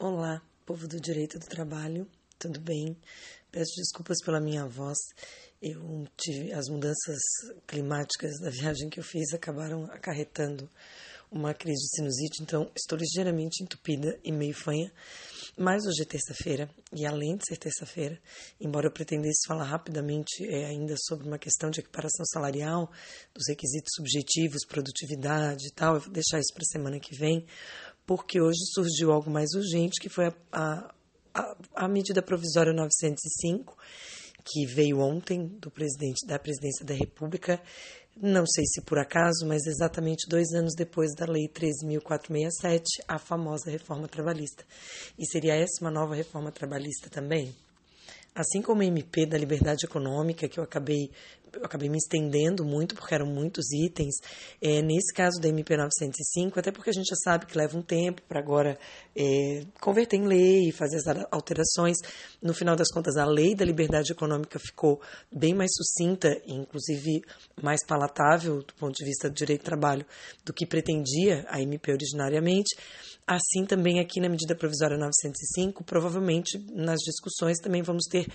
Olá, povo do direito do trabalho, tudo bem? Peço desculpas pela minha voz. Eu tive as mudanças climáticas da viagem que eu fiz acabaram acarretando uma crise de sinusite, então estou ligeiramente entupida e meio fanha. Mas hoje é terça-feira, e além de ser terça-feira, embora eu pretendesse falar rapidamente é, ainda sobre uma questão de equiparação salarial, dos requisitos subjetivos, produtividade e tal, eu vou deixar isso para a semana que vem porque hoje surgiu algo mais urgente, que foi a, a, a medida provisória 905, que veio ontem do presidente da presidência da República, não sei se por acaso, mas exatamente dois anos depois da Lei 13.467, a famosa reforma trabalhista. E seria essa uma nova reforma trabalhista também? Assim como a MP da liberdade econômica, que eu acabei eu acabei me estendendo muito, porque eram muitos itens. É, nesse caso da MP 905, até porque a gente já sabe que leva um tempo para agora é, converter em lei, fazer as alterações. No final das contas, a lei da liberdade econômica ficou bem mais sucinta, inclusive mais palatável do ponto de vista do direito do trabalho, do que pretendia a MP originariamente. Assim também aqui na medida provisória 905, provavelmente nas discussões também vamos ter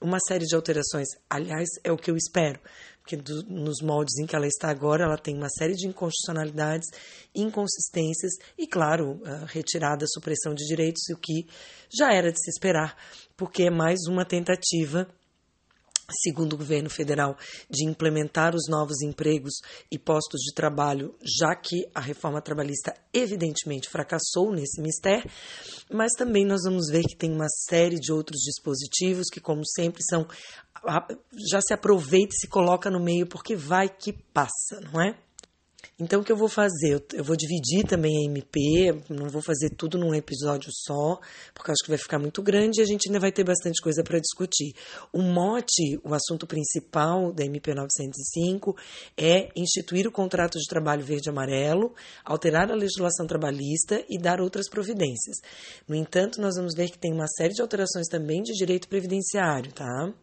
uma série de alterações. Aliás, é o que eu espero, porque do, nos moldes em que ela está agora, ela tem uma série de inconstitucionalidades, inconsistências e, claro, retirada, supressão de direitos, o que já era de se esperar, porque é mais uma tentativa segundo o governo federal, de implementar os novos empregos e postos de trabalho, já que a reforma trabalhista evidentemente fracassou nesse mistério, mas também nós vamos ver que tem uma série de outros dispositivos que, como sempre, são já se aproveita e se coloca no meio porque vai que passa, não é? Então, o que eu vou fazer? Eu vou dividir também a MP, não vou fazer tudo num episódio só, porque acho que vai ficar muito grande e a gente ainda vai ter bastante coisa para discutir. O mote, o assunto principal da MP 905 é instituir o contrato de trabalho verde-amarelo, alterar a legislação trabalhista e dar outras providências. No entanto, nós vamos ver que tem uma série de alterações também de direito previdenciário, tá?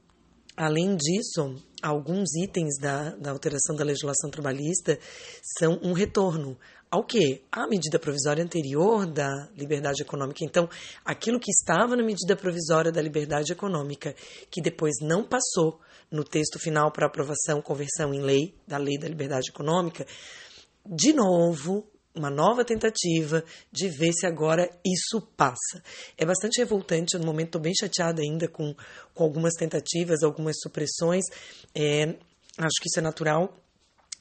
Além disso, alguns itens da, da alteração da legislação trabalhista são um retorno ao que? A medida provisória anterior da liberdade econômica. Então, aquilo que estava na medida provisória da liberdade econômica, que depois não passou no texto final para aprovação, conversão em lei, da lei da liberdade econômica, de novo, uma nova tentativa de ver se agora isso passa. É bastante revoltante, no momento estou bem chateada ainda com, com algumas tentativas, algumas supressões. É, acho que isso é natural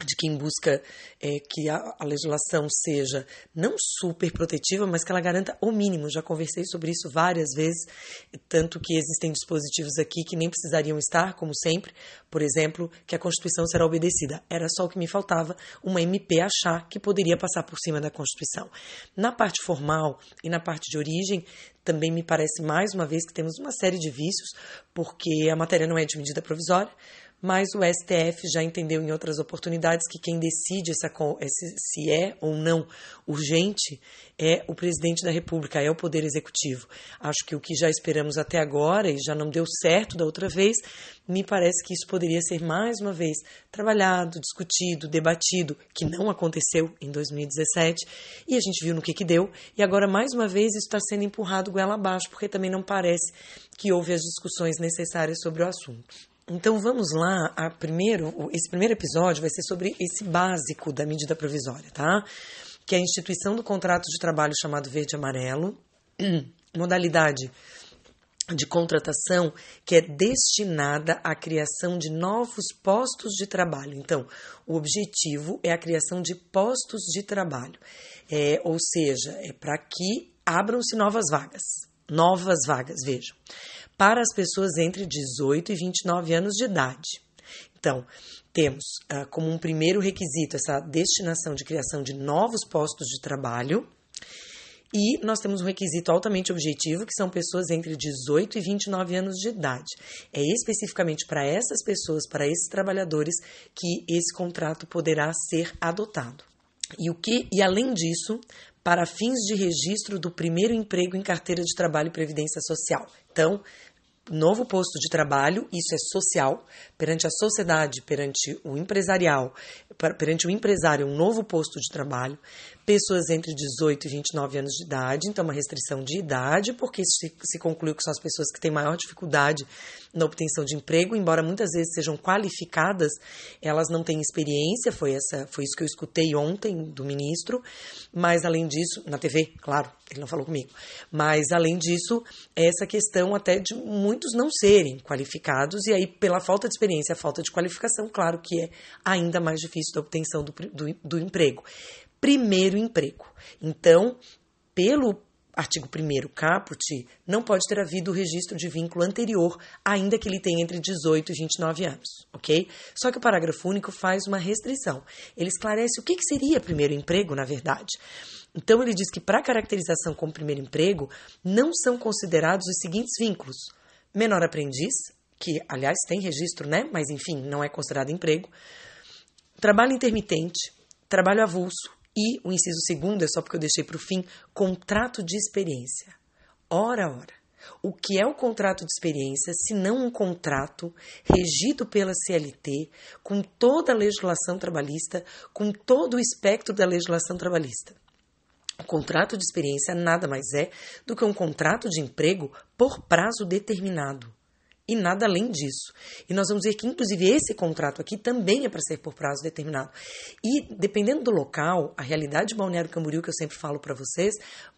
de quem busca é, que a, a, legislação seja não super protetiva, mas que ela garanta o mínimo. Já conversei sobre isso várias vezes, tanto que existem dispositivos aqui que nem precisariam estar, como sempre, por exemplo, que a Constituição será obedecida. Era só o que me faltava, uma MP achar que poderia passar por cima da Constituição. Na parte formal e na parte de origem, também me parece mais uma vez que temos uma série de vícios, porque a matéria não é de medida provisória mas o STF já entendeu em outras oportunidades que quem decide essa, se é ou não urgente é o presidente da República, é o Poder Executivo. Acho que o que já esperamos até agora e já não deu certo da outra vez, me parece que isso poderia ser mais uma vez trabalhado, discutido, debatido, que não aconteceu em 2017 e a gente viu no que, que deu, e agora mais uma vez isso está sendo empurrado goela abaixo, porque também não parece que houve as discussões necessárias sobre o assunto. Então vamos lá, a primeiro, esse primeiro episódio vai ser sobre esse básico da medida provisória, tá? Que é a instituição do contrato de trabalho chamado verde amarelo, modalidade de contratação que é destinada à criação de novos postos de trabalho. Então, o objetivo é a criação de postos de trabalho, é, ou seja, é para que abram-se novas vagas. Novas vagas, vejam para as pessoas entre 18 e 29 anos de idade. Então, temos uh, como um primeiro requisito essa destinação de criação de novos postos de trabalho. E nós temos um requisito altamente objetivo, que são pessoas entre 18 e 29 anos de idade. É especificamente para essas pessoas, para esses trabalhadores, que esse contrato poderá ser adotado. E o que, e além disso, para fins de registro do primeiro emprego em carteira de trabalho e previdência social. Então, novo posto de trabalho, isso é social, perante a sociedade, perante o empresarial, perante o empresário, um novo posto de trabalho, pessoas entre 18 e 29 anos de idade, então uma restrição de idade, porque se, se concluiu que são as pessoas que têm maior dificuldade na obtenção de emprego, embora muitas vezes sejam qualificadas, elas não têm experiência, foi, essa, foi isso que eu escutei ontem do ministro, mas além disso, na TV, claro, ele não falou comigo, mas além disso, essa questão até de muitos não serem qualificados, e aí pela falta de experiência, a falta de qualificação, claro que é ainda mais difícil da obtenção do, do, do emprego. Primeiro emprego. Então, pelo artigo 1 caput, não pode ter havido registro de vínculo anterior, ainda que ele tenha entre 18 e 29 anos, ok? Só que o parágrafo único faz uma restrição. Ele esclarece o que, que seria primeiro emprego, na verdade. Então, ele diz que para caracterização como primeiro emprego, não são considerados os seguintes vínculos: menor aprendiz, que aliás tem registro, né? Mas enfim, não é considerado emprego. Trabalho intermitente, trabalho avulso, e o inciso segundo, é só porque eu deixei para o fim, contrato de experiência. Ora, ora. O que é o contrato de experiência se não um contrato regido pela CLT, com toda a legislação trabalhista, com todo o espectro da legislação trabalhista? O contrato de experiência nada mais é do que um contrato de emprego por prazo determinado e nada além disso. E nós vamos ver que, inclusive, esse contrato aqui também é para ser por prazo determinado. E, dependendo do local, a realidade de Balneário Camboriú, que eu sempre falo para vocês,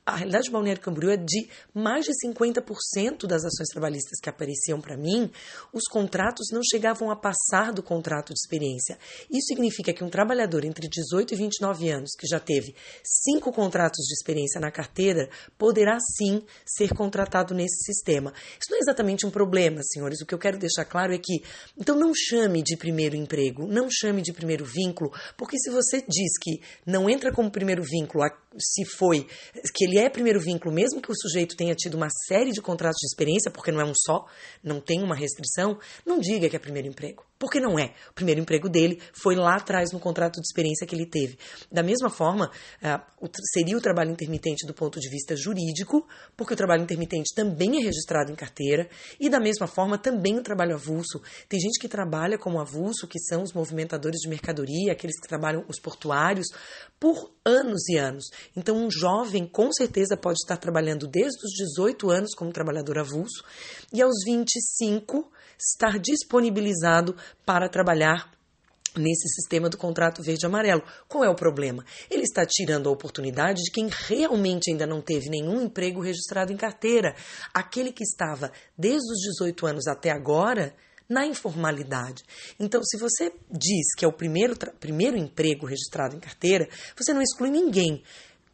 a realidade de Balneário Camboriú é de mais de 50% das ações trabalhistas que apareciam para mim, os contratos não chegavam a passar do contrato de experiência. Isso significa que um trabalhador entre 18 e 29 anos, que já teve cinco contratos de experiência na carteira, poderá sim ser contratado nesse sistema. Isso não é exatamente um problema, senhores. O que eu quero deixar claro é que, então não chame de primeiro emprego, não chame de primeiro vínculo, porque se você diz que não entra como primeiro vínculo se foi que ele é primeiro vínculo, mesmo que o sujeito tenha tido uma série de contratos de experiência, porque não é um só, não tem uma restrição, não diga que é primeiro emprego. Porque não é. O primeiro emprego dele foi lá atrás no contrato de experiência que ele teve. Da mesma forma, uh, seria o trabalho intermitente do ponto de vista jurídico, porque o trabalho intermitente também é registrado em carteira, e da mesma forma também o trabalho avulso. Tem gente que trabalha como avulso, que são os movimentadores de mercadoria, aqueles que trabalham os portuários, por anos e anos. Então, um jovem com certeza pode estar trabalhando desde os 18 anos como trabalhador avulso e aos 25 estar disponibilizado para trabalhar nesse sistema do contrato verde-amarelo. Qual é o problema? Ele está tirando a oportunidade de quem realmente ainda não teve nenhum emprego registrado em carteira. Aquele que estava desde os 18 anos até agora na informalidade. Então, se você diz que é o primeiro, primeiro emprego registrado em carteira, você não exclui ninguém.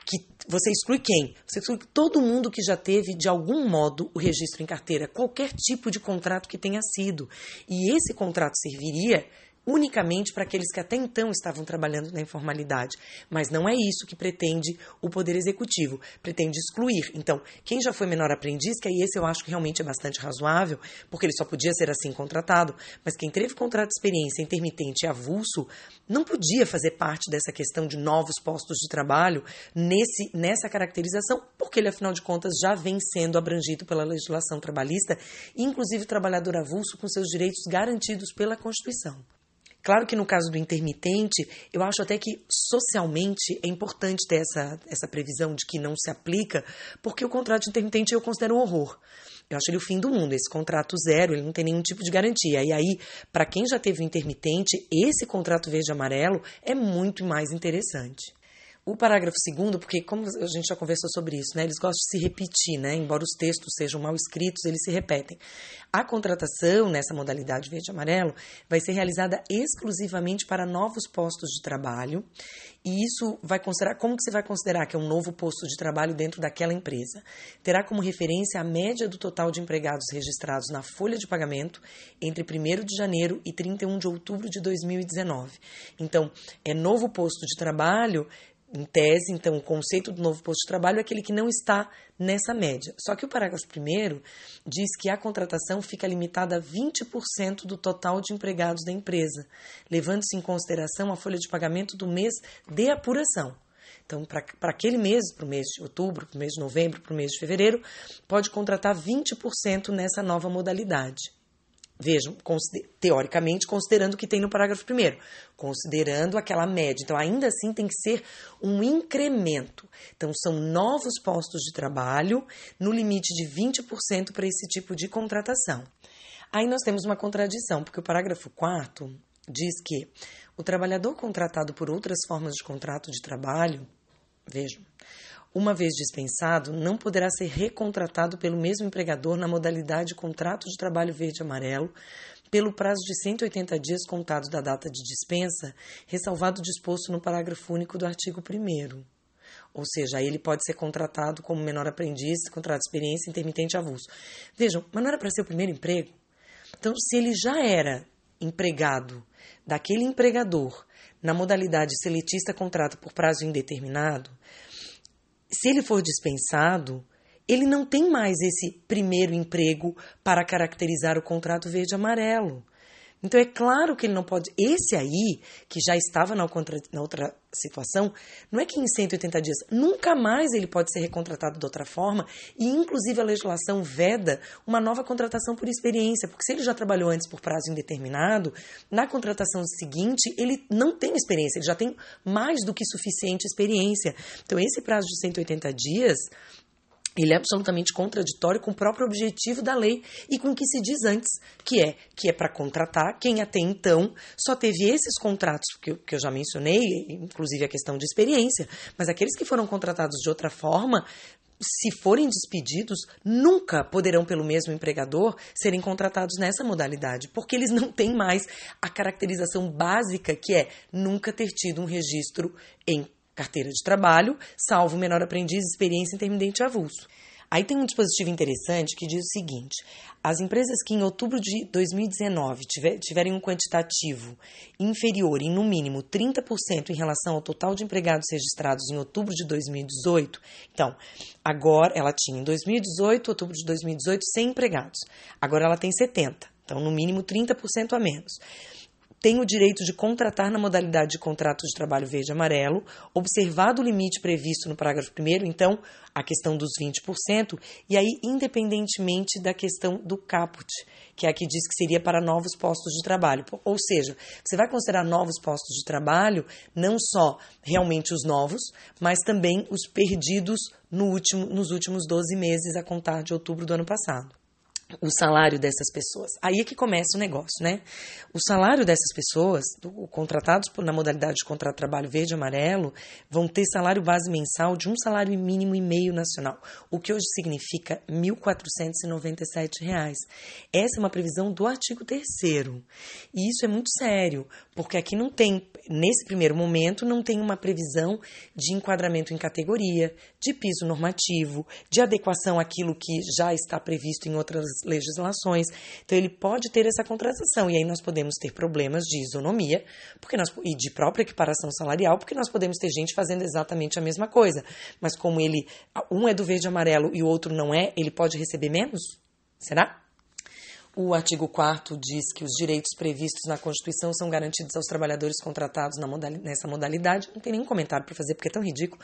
Que, você exclui quem? Você exclui todo mundo que já teve, de algum modo, o registro em carteira, qualquer tipo de contrato que tenha sido. E esse contrato serviria unicamente para aqueles que até então estavam trabalhando na informalidade. Mas não é isso que pretende o Poder Executivo, pretende excluir. Então, quem já foi menor aprendiz, que aí esse eu acho que realmente é bastante razoável, porque ele só podia ser assim contratado, mas quem teve contrato de experiência intermitente e avulso, não podia fazer parte dessa questão de novos postos de trabalho nesse, nessa caracterização, porque ele, afinal de contas, já vem sendo abrangido pela legislação trabalhista, inclusive o trabalhador avulso com seus direitos garantidos pela Constituição. Claro que no caso do intermitente, eu acho até que socialmente é importante ter essa, essa previsão de que não se aplica, porque o contrato intermitente eu considero um horror. Eu acho ele o fim do mundo. Esse contrato zero, ele não tem nenhum tipo de garantia. E aí, para quem já teve o intermitente, esse contrato verde-amarelo é muito mais interessante. O parágrafo segundo, porque como a gente já conversou sobre isso, né, eles gostam de se repetir, né, embora os textos sejam mal escritos, eles se repetem. A contratação nessa modalidade verde-amarelo vai ser realizada exclusivamente para novos postos de trabalho, e isso vai considerar, como que você vai considerar que é um novo posto de trabalho dentro daquela empresa? Terá como referência a média do total de empregados registrados na folha de pagamento entre 1 de janeiro e 31 de outubro de 2019. Então, é novo posto de trabalho em tese, então, o conceito do novo posto de trabalho é aquele que não está nessa média. Só que o parágrafo primeiro diz que a contratação fica limitada a 20% do total de empregados da empresa, levando-se em consideração a folha de pagamento do mês de apuração. Então, para aquele mês, para o mês de outubro, para o mês de novembro, para o mês de fevereiro, pode contratar 20% nessa nova modalidade. Vejam, teoricamente, considerando o que tem no parágrafo primeiro, considerando aquela média. Então, ainda assim, tem que ser um incremento. Então, são novos postos de trabalho no limite de 20% para esse tipo de contratação. Aí nós temos uma contradição, porque o parágrafo 4 diz que o trabalhador contratado por outras formas de contrato de trabalho, vejam, uma vez dispensado, não poderá ser recontratado pelo mesmo empregador na modalidade de contrato de trabalho verde-amarelo pelo prazo de 180 dias contados da data de dispensa, ressalvado disposto no parágrafo único do artigo 1 ou seja, ele pode ser contratado como menor aprendiz, contrato de experiência intermitente avulso. Vejam, mas não era para ser o primeiro emprego? Então, se ele já era empregado daquele empregador na modalidade seletista contrato por prazo indeterminado, se ele for dispensado, ele não tem mais esse primeiro emprego para caracterizar o contrato verde-amarelo. Então é claro que ele não pode. Esse aí, que já estava na, outra, na outra situação, não é que em 180 dias nunca mais ele pode ser recontratado de outra forma, e inclusive a legislação veda uma nova contratação por experiência, porque se ele já trabalhou antes por prazo indeterminado, na contratação seguinte ele não tem experiência, ele já tem mais do que suficiente experiência. Então esse prazo de 180 dias ele é absolutamente contraditório com o próprio objetivo da lei e com o que se diz antes, que é que é para contratar quem até então só teve esses contratos que eu, que eu já mencionei, inclusive a questão de experiência, mas aqueles que foram contratados de outra forma, se forem despedidos, nunca poderão, pelo mesmo empregador, serem contratados nessa modalidade, porque eles não têm mais a caracterização básica que é nunca ter tido um registro em carteira de trabalho, salvo menor aprendiz, experiência intermitente avulso. Aí tem um dispositivo interessante que diz o seguinte: as empresas que em outubro de 2019 tiver, tiverem um quantitativo inferior em no mínimo 30% em relação ao total de empregados registrados em outubro de 2018, então, agora ela tinha em 2018, outubro de 2018, 100 empregados. Agora ela tem 70, então no mínimo 30% a menos tem o direito de contratar na modalidade de contrato de trabalho verde-amarelo, observado o limite previsto no parágrafo 1, então, a questão dos 20%, e aí, independentemente da questão do caput, que é a que diz que seria para novos postos de trabalho. Ou seja, você vai considerar novos postos de trabalho não só realmente os novos, mas também os perdidos no último, nos últimos 12 meses a contar de outubro do ano passado o salário dessas pessoas. Aí é que começa o negócio, né? O salário dessas pessoas, contratados na modalidade de contrato de trabalho verde e amarelo, vão ter salário base mensal de um salário mínimo e meio nacional, o que hoje significa R$ 1.497. Essa é uma previsão do artigo 3 E isso é muito sério, porque aqui não tem, nesse primeiro momento, não tem uma previsão de enquadramento em categoria, de piso normativo, de adequação àquilo que já está previsto em outras legislações. Então, ele pode ter essa contratação, e aí nós podemos ter problemas de isonomia porque nós, e de própria equiparação salarial, porque nós podemos ter gente fazendo exatamente a mesma coisa. Mas como ele, um é do verde e amarelo e o outro não é, ele pode receber menos? Será? O artigo 4 diz que os direitos previstos na Constituição são garantidos aos trabalhadores contratados nessa modalidade. Não tem nenhum comentário para fazer, porque é tão ridículo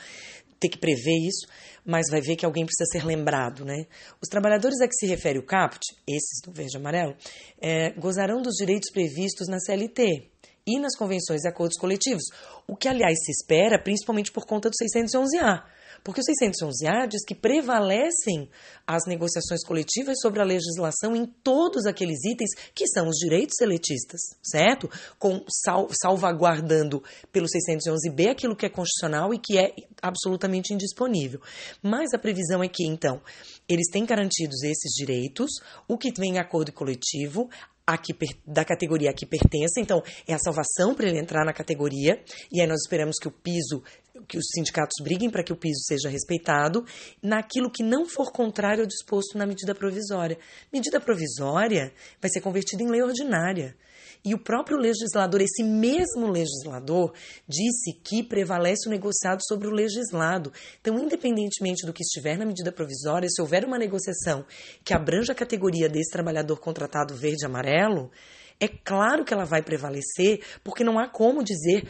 ter que prever isso, mas vai ver que alguém precisa ser lembrado. Né? Os trabalhadores a que se refere o CAPT, esses do verde e amarelo, é, gozarão dos direitos previstos na CLT e nas convenções e acordos coletivos, o que, aliás, se espera principalmente por conta do 611-A porque o 611-A diz que prevalecem as negociações coletivas sobre a legislação em todos aqueles itens que são os direitos seletistas, certo? Com sal, salvaguardando pelo 611-B aquilo que é constitucional e que é absolutamente indisponível. Mas a previsão é que, então, eles têm garantidos esses direitos, o que vem em acordo coletivo, que, da categoria a que pertence, então é a salvação para ele entrar na categoria, e aí nós esperamos que o piso, que os sindicatos briguem para que o piso seja respeitado, naquilo que não for contrário ao disposto na medida provisória. Medida provisória vai ser convertida em lei ordinária. E o próprio legislador, esse mesmo legislador, disse que prevalece o negociado sobre o legislado. Então, independentemente do que estiver na medida provisória, se houver uma negociação que abranja a categoria desse trabalhador contratado verde e amarelo, é claro que ela vai prevalecer, porque não há como dizer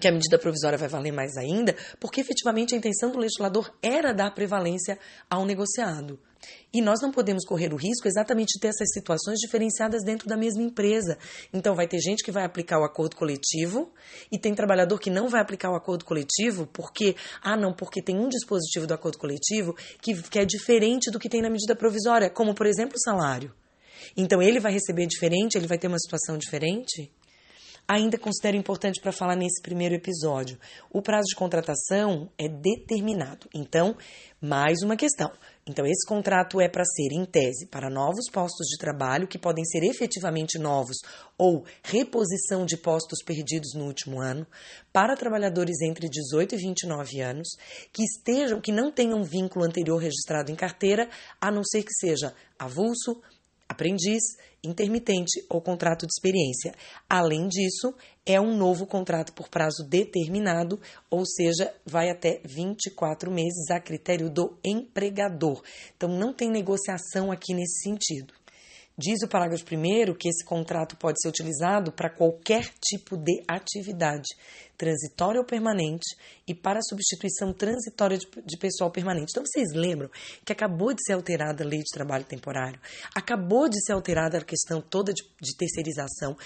que a medida provisória vai valer mais ainda, porque efetivamente a intenção do legislador era dar prevalência ao negociado. E nós não podemos correr o risco exatamente de ter essas situações diferenciadas dentro da mesma empresa. Então, vai ter gente que vai aplicar o acordo coletivo e tem trabalhador que não vai aplicar o acordo coletivo porque, ah, não, porque tem um dispositivo do acordo coletivo que, que é diferente do que tem na medida provisória, como, por exemplo, o salário. Então, ele vai receber diferente, ele vai ter uma situação diferente? Ainda considero importante para falar nesse primeiro episódio. O prazo de contratação é determinado. Então, mais uma questão. Então, esse contrato é para ser, em tese, para novos postos de trabalho que podem ser efetivamente novos ou reposição de postos perdidos no último ano, para trabalhadores entre 18 e 29 anos, que estejam, que não tenham vínculo anterior registrado em carteira, a não ser que seja avulso, aprendiz, intermitente ou contrato de experiência. Além disso, é um novo contrato por prazo determinado, ou seja, vai até 24 meses a critério do empregador. Então, não tem negociação aqui nesse sentido. Diz o parágrafo 1 que esse contrato pode ser utilizado para qualquer tipo de atividade, transitória ou permanente, e para substituição transitória de, de, pessoal permanente. Então, vocês lembram que acabou de ser alterada a lei de trabalho temporário, acabou de ser alterada a questão toda de, de terceirização,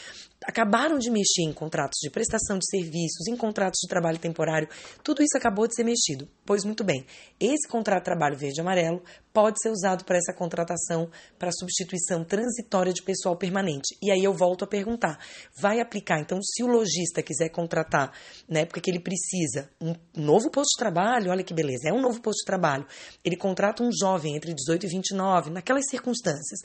acabaram de mexer em contratos de prestação de serviços, em contratos de trabalho temporário, tudo isso acabou de ser mexido. Pois muito bem, esse contrato de trabalho verde-amarelo pode ser usado para essa contratação para substituição transitória de pessoal permanente. E aí eu volto a perguntar: vai aplicar? Então, se o lojista quiser contratar na época que ele precisa um novo posto de trabalho, olha que beleza, é um novo posto de trabalho, ele contrata um jovem entre 18 e 29, naquelas circunstâncias,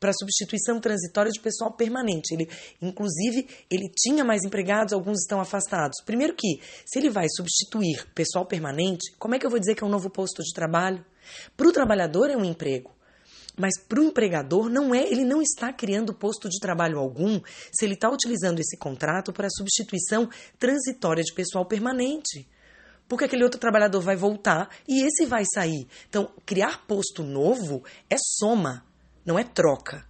para substituição transitória de pessoal permanente. Ele, inclusive, ele tinha mais empregados, alguns estão afastados. Primeiro que, se ele vai substituir pessoal permanente, como é que eu vou dizer que é um novo posto de trabalho? Para o trabalhador é um emprego. Mas para o empregador não é, ele não está criando posto de trabalho algum se ele está utilizando esse contrato para substituição transitória de pessoal permanente. Porque aquele outro trabalhador vai voltar e esse vai sair. Então, criar posto novo é soma, não é troca.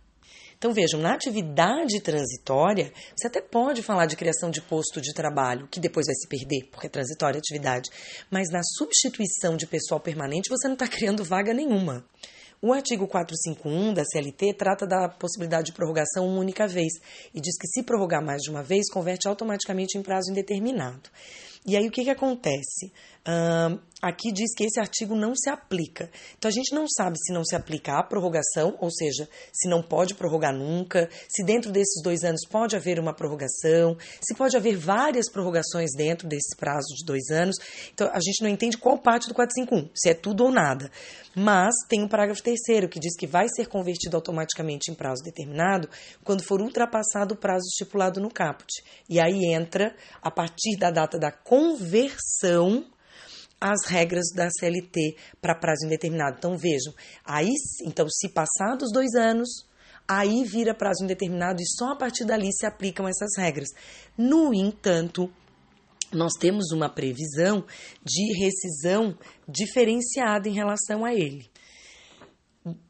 Então vejam, na atividade transitória, você até pode falar de criação de posto de trabalho, que depois vai se perder, porque é transitória a atividade. Mas na substituição de pessoal permanente, você não está criando vaga nenhuma. O artigo 451 da CLT trata da possibilidade de prorrogação uma única vez e diz que se prorrogar mais de uma vez, converte automaticamente em prazo indeterminado. E aí o que, que acontece? Uh, aqui diz que esse artigo não se aplica. Então a gente não sabe se não se aplica a prorrogação, ou seja, se não pode prorrogar nunca, se dentro desses dois anos pode haver uma prorrogação, se pode haver várias prorrogações dentro desse prazo de dois anos. Então a gente não entende qual parte do 451, se é tudo ou nada. Mas tem um parágrafo terceiro que diz que vai ser convertido automaticamente em prazo determinado quando for ultrapassado o prazo estipulado no caput. E aí entra, a partir da data da conversão as regras da CLT para prazo indeterminado. Então vejam, aí então se passados dois anos, aí vira prazo indeterminado e só a partir dali se aplicam essas regras. No entanto, nós temos uma previsão de rescisão diferenciada em relação a ele.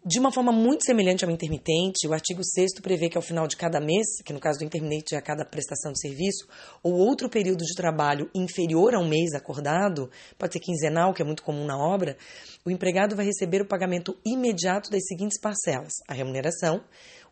De uma forma muito semelhante ao intermitente, o artigo 6 prevê que ao final de cada mês, que no caso do intermitente é a cada prestação de serviço, ou outro período de trabalho inferior a um mês acordado, pode ser quinzenal, que é muito comum na obra, o empregado vai receber o pagamento imediato das seguintes parcelas: a remuneração,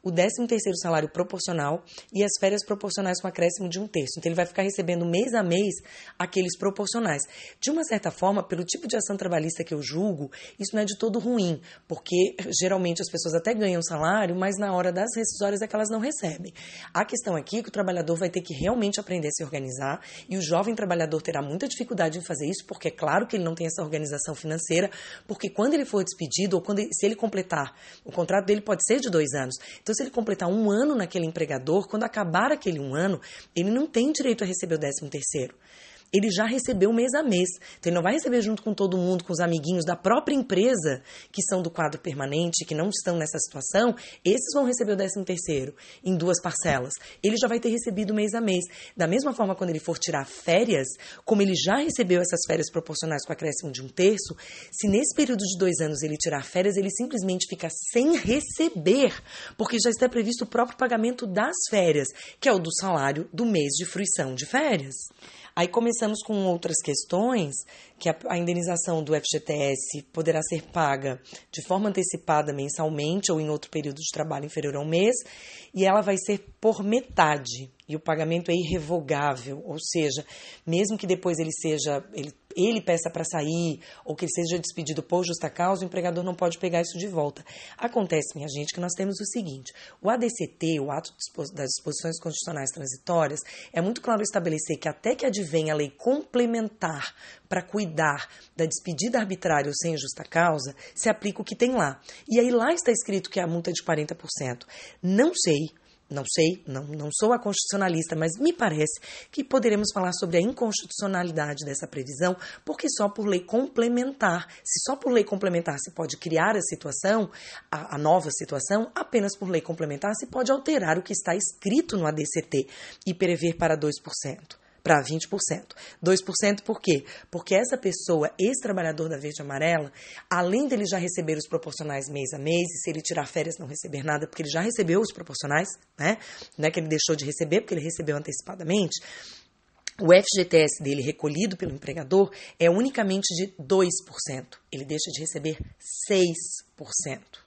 o 13º salário proporcional e as férias proporcionais com acréscimo de um terço. Então, ele vai ficar recebendo mês a mês aqueles proporcionais. De uma certa forma, pelo tipo de ação trabalhista que eu julgo, isso não é de todo ruim, porque geralmente as pessoas até ganham salário, mas na hora das rescisórias é que elas não recebem. A questão aqui é que o trabalhador vai ter que realmente aprender a se organizar e o jovem trabalhador terá muita dificuldade em fazer isso, porque é claro que ele não tem essa organização financeira, porque quando ele for despedido ou quando se ele completar, o contrato dele pode ser de dois anos. Então, se ele completar um ano naquele empregador, quando acabar aquele um ano, ele não tem direito a receber o décimo terceiro ele já recebeu mês a mês. Então, ele não vai receber junto com todo mundo, com os amiguinhos da própria empresa, que são do quadro permanente, que não estão nessa situação, esses vão receber o 13 terceiro em duas parcelas. Ele já vai ter recebido mês a mês. Da mesma forma, quando ele for tirar férias, como ele já recebeu essas férias proporcionais com acréscimo de um terço, se nesse período de dois anos ele tirar férias, ele simplesmente fica sem receber, porque já está previsto o próprio pagamento das férias, que é o do salário do mês de fruição de férias. Aí começamos com outras questões, que a, a indenização do FGTS poderá ser paga de forma antecipada mensalmente ou em outro período de trabalho inferior a um mês, e ela vai ser por metade e o pagamento é irrevogável, ou seja, mesmo que depois ele seja ele, ele peça para sair ou que ele seja despedido por justa causa, o empregador não pode pegar isso de volta. Acontece, minha gente, que nós temos o seguinte: o ADCT, o ato das disposições constitucionais transitórias, é muito claro estabelecer que até que advenha a lei complementar para cuidar da despedida arbitrária ou sem justa causa, se aplica o que tem lá. E aí lá está escrito que é a multa de 40%. Não sei não sei, não, não sou a constitucionalista, mas me parece que poderemos falar sobre a inconstitucionalidade dessa previsão, porque só por lei complementar, se só por lei complementar se pode criar a situação, a, a nova situação, apenas por lei complementar se pode alterar o que está escrito no ADCT e prever para 2% para 20%. 2% por quê? Porque essa pessoa, esse trabalhador da Verde Amarela, além dele já receber os proporcionais mês a mês, e se ele tirar férias não receber nada, porque ele já recebeu os proporcionais, né? Não é que ele deixou de receber, porque ele recebeu antecipadamente. O FGTS dele recolhido pelo empregador é unicamente de 2%. Ele deixa de receber 6%.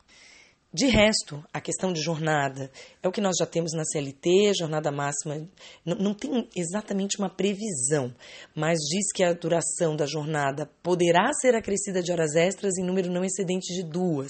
De resto, a questão de jornada é o que nós já temos na CLT, jornada máxima não, não, tem exatamente uma previsão, mas diz que a duração da jornada poderá ser acrescida de horas extras em número não excedente de duas,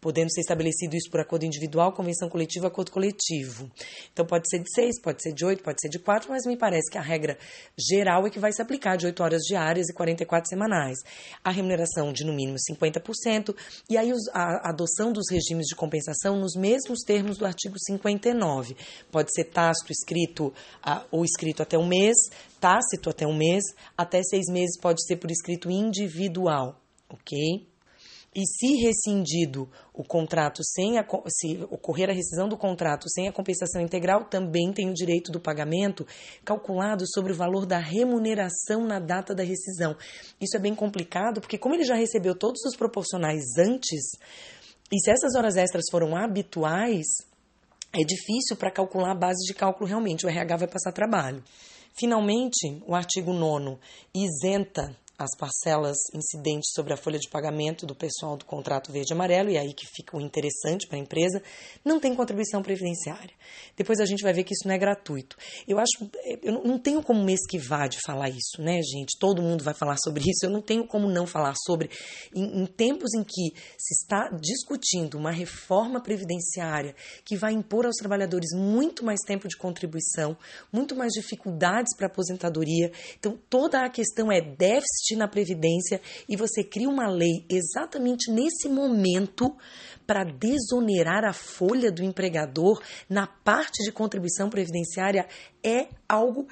podendo ser estabelecido isso por acordo individual, convenção coletiva, acordo coletivo. Então pode ser de seis, pode ser de oito, pode ser de quatro, mas me parece que a regra geral é que vai se aplicar de oito horas diárias e 44 semanais. A remuneração de no mínimo 50% e aí a adoção dos regimes de compensação nos mesmos termos do artigo 59. Pode ser tácito, escrito ou escrito até um mês, tácito até um mês, até seis meses pode ser por escrito individual, ok? E se rescindido o contrato sem a, se ocorrer a rescisão do contrato sem a compensação integral, também tem o direito do pagamento calculado sobre o valor da remuneração na data da rescisão. Isso é bem complicado, porque como ele já recebeu todos os proporcionais antes, e se essas horas extras foram habituais, é difícil para calcular a base de cálculo realmente, o RH vai passar trabalho. Finalmente, o artigo 9 isenta as parcelas incidentes sobre a folha de pagamento do pessoal do contrato verde e amarelo, e aí que fica o interessante para a empresa, não tem contribuição previdenciária. Depois a gente vai ver que isso não é gratuito. Eu acho, eu não tenho como me esquivar de falar isso, né, gente? Todo mundo vai falar sobre isso, eu não tenho como não falar sobre. Em, em tempos em que se está discutindo uma reforma previdenciária que vai impor aos trabalhadores muito mais tempo de contribuição, muito mais dificuldades para aposentadoria, então toda a questão é déficit na Previdência e você cria uma lei exatamente nesse momento para desonerar a folha do empregador na parte de contribuição previdenciária é algo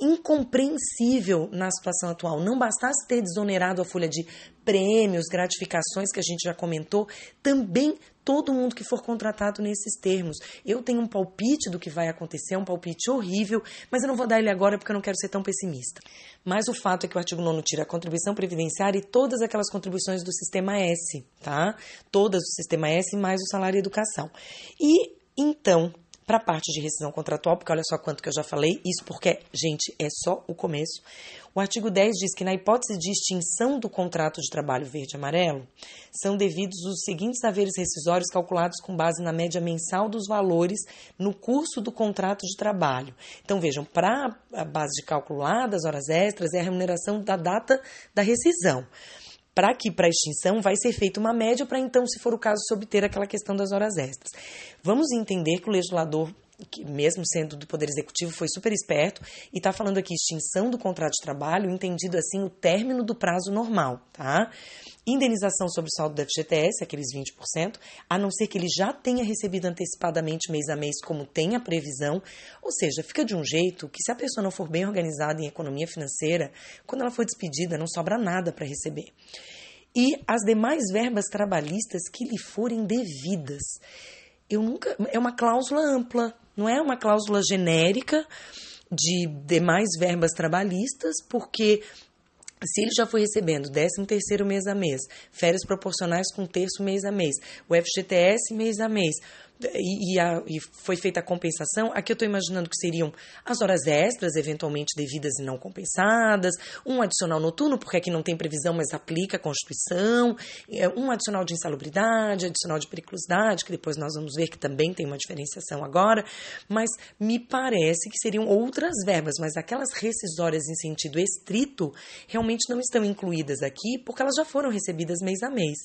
incompreensível na situação atual. Não bastasse ter desonerado a folha de prêmios, gratificações que a gente já comentou, também todo mundo que for contratado nesses termos. Eu tenho um palpite do que vai acontecer, é um palpite horrível, mas eu não vou dar ele agora porque eu não quero ser tão pessimista. Mas o fato é que o artigo 9 tira a contribuição previdenciária e todas aquelas contribuições do sistema S, tá? Todas do sistema S mais o salário e educação. E então, para a parte de rescisão contratual, porque olha só quanto que eu já falei, isso porque, gente, é só o começo. O artigo 10 diz que, na hipótese de extinção do contrato de trabalho verde-amarelo, são devidos os seguintes haveres rescisórios calculados com base na média mensal dos valores no curso do contrato de trabalho. Então, vejam, para a base de cálculo lá das horas extras é a remuneração da data da rescisão para que para extinção vai ser feita uma média para então, se for o caso, se obter aquela questão das horas extras. Vamos entender que o legislador que mesmo sendo do Poder Executivo, foi super esperto e está falando aqui extinção do contrato de trabalho, entendido assim o término do prazo normal, tá? Indenização sobre o saldo do FGTS, aqueles 20%, a não ser que ele já tenha recebido antecipadamente mês a mês, como tem a previsão, ou seja, fica de um jeito que se a pessoa não for bem organizada em economia financeira, quando ela for despedida, não sobra nada para receber. E as demais verbas trabalhistas que lhe forem devidas. Eu nunca. É uma cláusula ampla, não é uma cláusula genérica de demais verbas trabalhistas, porque se ele já foi recebendo 13 terceiro mês a mês, férias proporcionais com terço mês a mês, o FGTS mês a mês, e, e, a, e, foi feita a compensação, aqui eu estou imaginando que seriam as horas extras, eventualmente devidas e não compensadas, um adicional noturno, porque aqui não tem previsão, mas aplica a Constituição, é, um adicional de insalubridade, adicional de periculosidade, que depois nós vamos ver que também tem uma diferenciação agora, mas me parece que seriam outras verbas, mas aquelas rescisórias em sentido estrito realmente não estão incluídas aqui, porque elas já foram recebidas mês a mês.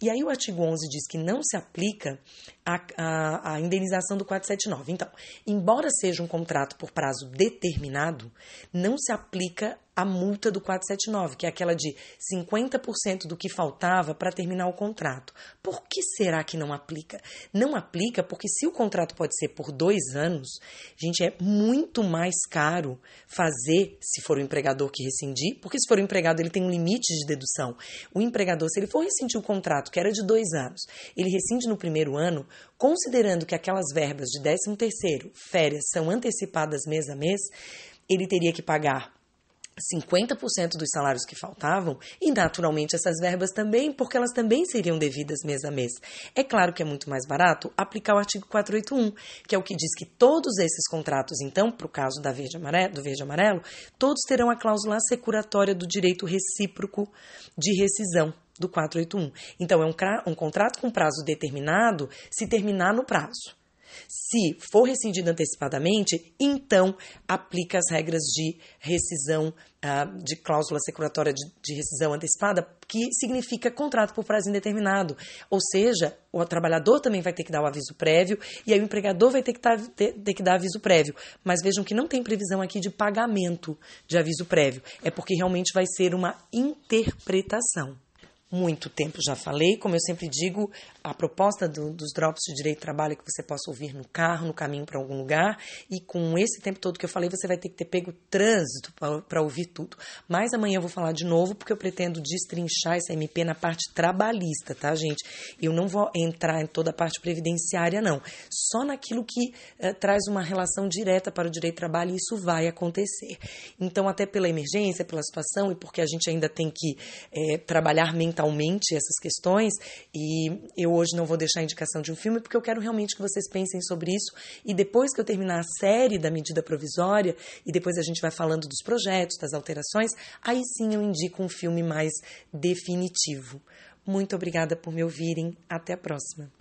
E aí o artigo 11 diz que não se aplica a, a, a, indenização do 479. Então, embora seja um contrato por prazo determinado, não se aplica a multa do 479, que é aquela de 50% do que faltava para terminar o contrato. Por que será que não aplica? Não aplica porque se o contrato pode ser por dois anos, gente, é muito mais caro fazer se for o empregador que rescindir, porque se for o empregado ele tem um limite de dedução. O empregador, se ele for rescindir o contrato, que era de dois anos, ele rescinde no primeiro ano, considerando que aquelas verbas de 13 terceiro, férias, são antecipadas mês a mês, ele teria que pagar 50% dos salários que faltavam e, naturalmente, essas verbas também, porque elas também seriam devidas mês a mês. É claro que é muito mais barato aplicar o artigo 481, que é o que diz que todos esses contratos, então, para o caso da verde amarelo, do verde amarelo, todos terão a cláusula assecuratória do direito recíproco de rescisão do 481. Então, é um, um contrato com prazo determinado se terminar no prazo. Se for rescindido antecipadamente, então aplica as regras de rescisão, uh, de cláusula securatória de, de, rescisão antecipada, que significa contrato por prazo indeterminado. Ou seja, o trabalhador também vai ter que dar o aviso prévio e aí o empregador vai ter que, tá, ter, ter que dar aviso prévio. Mas vejam que não tem previsão aqui de pagamento de aviso prévio. É porque realmente vai ser uma interpretação muito tempo já falei. Como eu sempre digo, a proposta do, dos drops de direito de trabalho é que você possa ouvir no carro, no caminho para algum lugar. E com esse tempo todo que eu falei, você vai ter que ter pego trânsito para ouvir tudo. Mas amanhã eu vou falar de novo, porque eu pretendo destrinchar essa MP na parte trabalhista, tá, gente? Eu não vou entrar em toda a parte previdenciária, não. Só naquilo que eh, traz uma relação direta para o direito de trabalho, e isso vai acontecer. Então, até pela emergência, pela situação, e porque a gente ainda tem que eh, trabalhar mentalmente mentalmente essas questões e eu hoje não vou deixar a indicação de um filme porque eu quero realmente que vocês pensem sobre isso e depois que eu terminar a série da medida provisória e depois a gente vai falando dos projetos, das alterações, aí sim eu indico um filme mais definitivo. Muito obrigada por me ouvirem. Até a próxima.